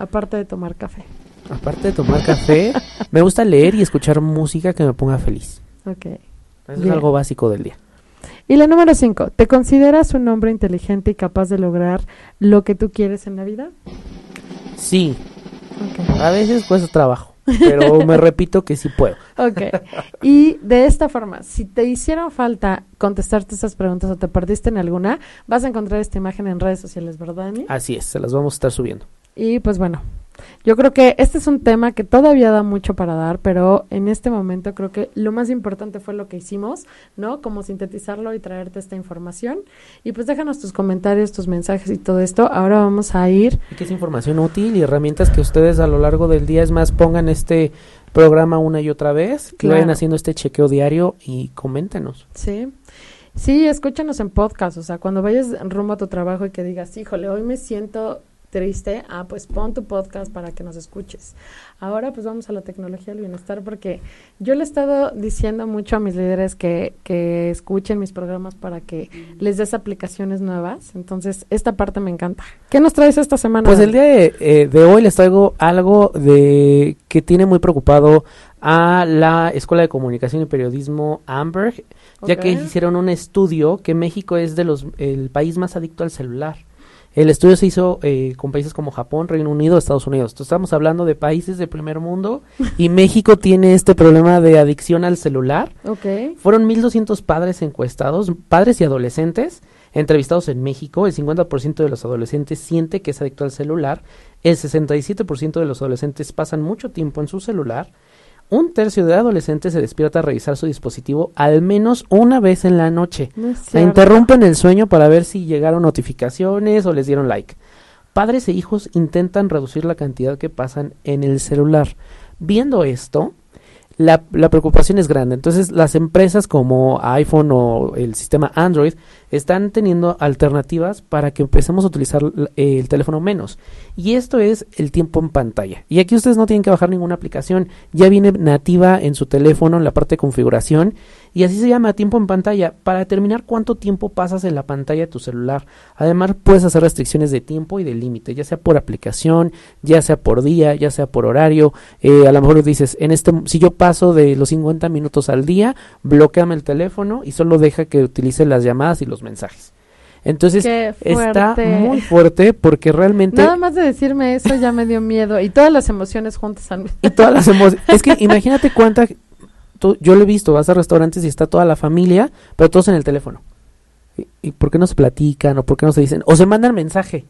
aparte de tomar café? Aparte de tomar café, me gusta leer y escuchar música que me ponga feliz. Ok. Eso es algo básico del día. Y la número cinco, ¿te consideras un hombre inteligente y capaz de lograr lo que tú quieres en la vida? Sí, Ok. a veces cuesta trabajo, pero me repito que sí puedo. Ok. Y de esta forma, si te hicieron falta contestarte estas preguntas o te perdiste en alguna, vas a encontrar esta imagen en redes sociales, ¿verdad, Dani? Así es, se las vamos a estar subiendo. Y pues bueno, yo creo que este es un tema que todavía da mucho para dar, pero en este momento creo que lo más importante fue lo que hicimos, ¿no? Como sintetizarlo y traerte esta información. Y pues déjanos tus comentarios, tus mensajes y todo esto. Ahora vamos a ir Y que es información útil y herramientas que ustedes a lo largo del día, es más, pongan este programa una y otra vez, que vayan haciendo este chequeo diario y coméntenos. Sí. Sí, escúchanos en podcast, o sea, cuando vayas rumbo a tu trabajo y que digas, híjole, hoy me siento triste, ah, pues pon tu podcast para que nos escuches. Ahora pues vamos a la tecnología del bienestar porque yo le he estado diciendo mucho a mis líderes que, que escuchen mis programas para que les des aplicaciones nuevas, entonces esta parte me encanta. ¿Qué nos traes esta semana? Pues el día de, eh, de hoy les traigo algo de que tiene muy preocupado a la Escuela de Comunicación y Periodismo Amberg, ya que hicieron un estudio que México es de los el país más adicto al celular. El estudio se hizo eh, con países como Japón, Reino Unido, Estados Unidos. Entonces, estamos hablando de países de primer mundo y México tiene este problema de adicción al celular. Ok. Fueron 1.200 padres encuestados, padres y adolescentes, entrevistados en México. El 50% de los adolescentes siente que es adicto al celular. El 67% de los adolescentes pasan mucho tiempo en su celular. Un tercio de adolescentes se despierta a revisar su dispositivo al menos una vez en la noche. No Se interrumpen el sueño para ver si llegaron notificaciones o les dieron like. Padres e hijos intentan reducir la cantidad que pasan en el celular. Viendo esto, la, la preocupación es grande. Entonces, las empresas como iPhone o el sistema Android están teniendo alternativas para que empecemos a utilizar el teléfono menos. Y esto es el tiempo en pantalla. Y aquí ustedes no tienen que bajar ninguna aplicación. Ya viene nativa en su teléfono en la parte de configuración. Y así se llama tiempo en pantalla. Para determinar cuánto tiempo pasas en la pantalla de tu celular. Además, puedes hacer restricciones de tiempo y de límite, ya sea por aplicación, ya sea por día, ya sea por horario. Eh, a lo mejor dices, en este, si yo paso de los 50 minutos al día, bloqueame el teléfono y solo deja que utilice las llamadas y los mensajes. Entonces, está muy fuerte porque realmente Nada más de decirme eso ya me dio miedo y todas las emociones juntas y todas las emociones. es que imagínate cuánta. Tú- yo lo he visto, vas a restaurantes y está toda la familia, pero todos en el teléfono. ¿Y, y por qué no se platican o por qué no se dicen? O se mandan mensaje.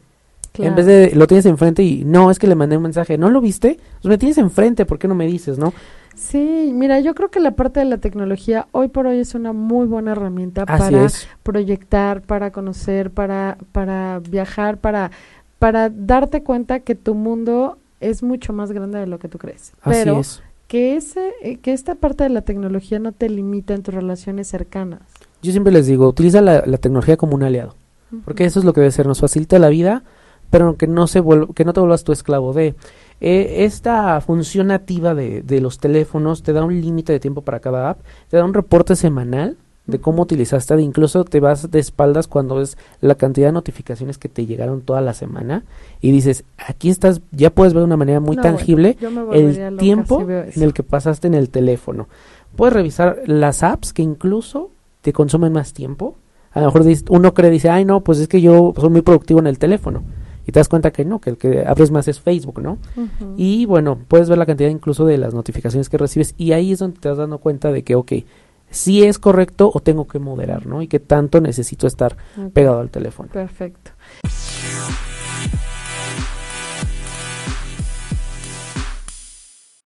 En vez de lo tienes enfrente y no, es que le mandé un mensaje. ¿No lo viste? Pues me tienes enfrente, ¿por qué no me dices, no? Sí, mira, yo creo que la parte de la tecnología hoy por hoy es una muy buena herramienta Así para es. proyectar, para conocer, para, para viajar, para, para darte cuenta que tu mundo es mucho más grande de lo que tú crees. Así Pero es. Que ese, eh, que esta parte de la tecnología no te limita en tus relaciones cercanas. Yo siempre les digo, utiliza la, la tecnología como un aliado. Porque eso es lo que debe ser, nos facilita la vida, pero que no, se que no te vuelvas tu esclavo de. Eh, esta función nativa de, de los teléfonos te da un límite de tiempo para cada app, te da un reporte semanal de cómo utilizaste, de incluso te vas de espaldas cuando ves la cantidad de notificaciones que te llegaron toda la semana y dices, aquí estás, ya puedes ver de una manera muy No, tangible el tiempo si en el que pasaste en el teléfono. Puedes revisar las apps que incluso te consumen más tiempo. A lo mejor uno cree, dice, ay no, pues es que yo soy muy productivo en el teléfono. Y te das cuenta que no, que el que abres más es Facebook, ¿no? Y bueno, puedes ver la cantidad incluso de las notificaciones que recibes y ahí es donde te das dando cuenta de que, ok, si es correcto o tengo que moderar, ¿no? Y que tanto necesito estar pegado al teléfono. Perfecto.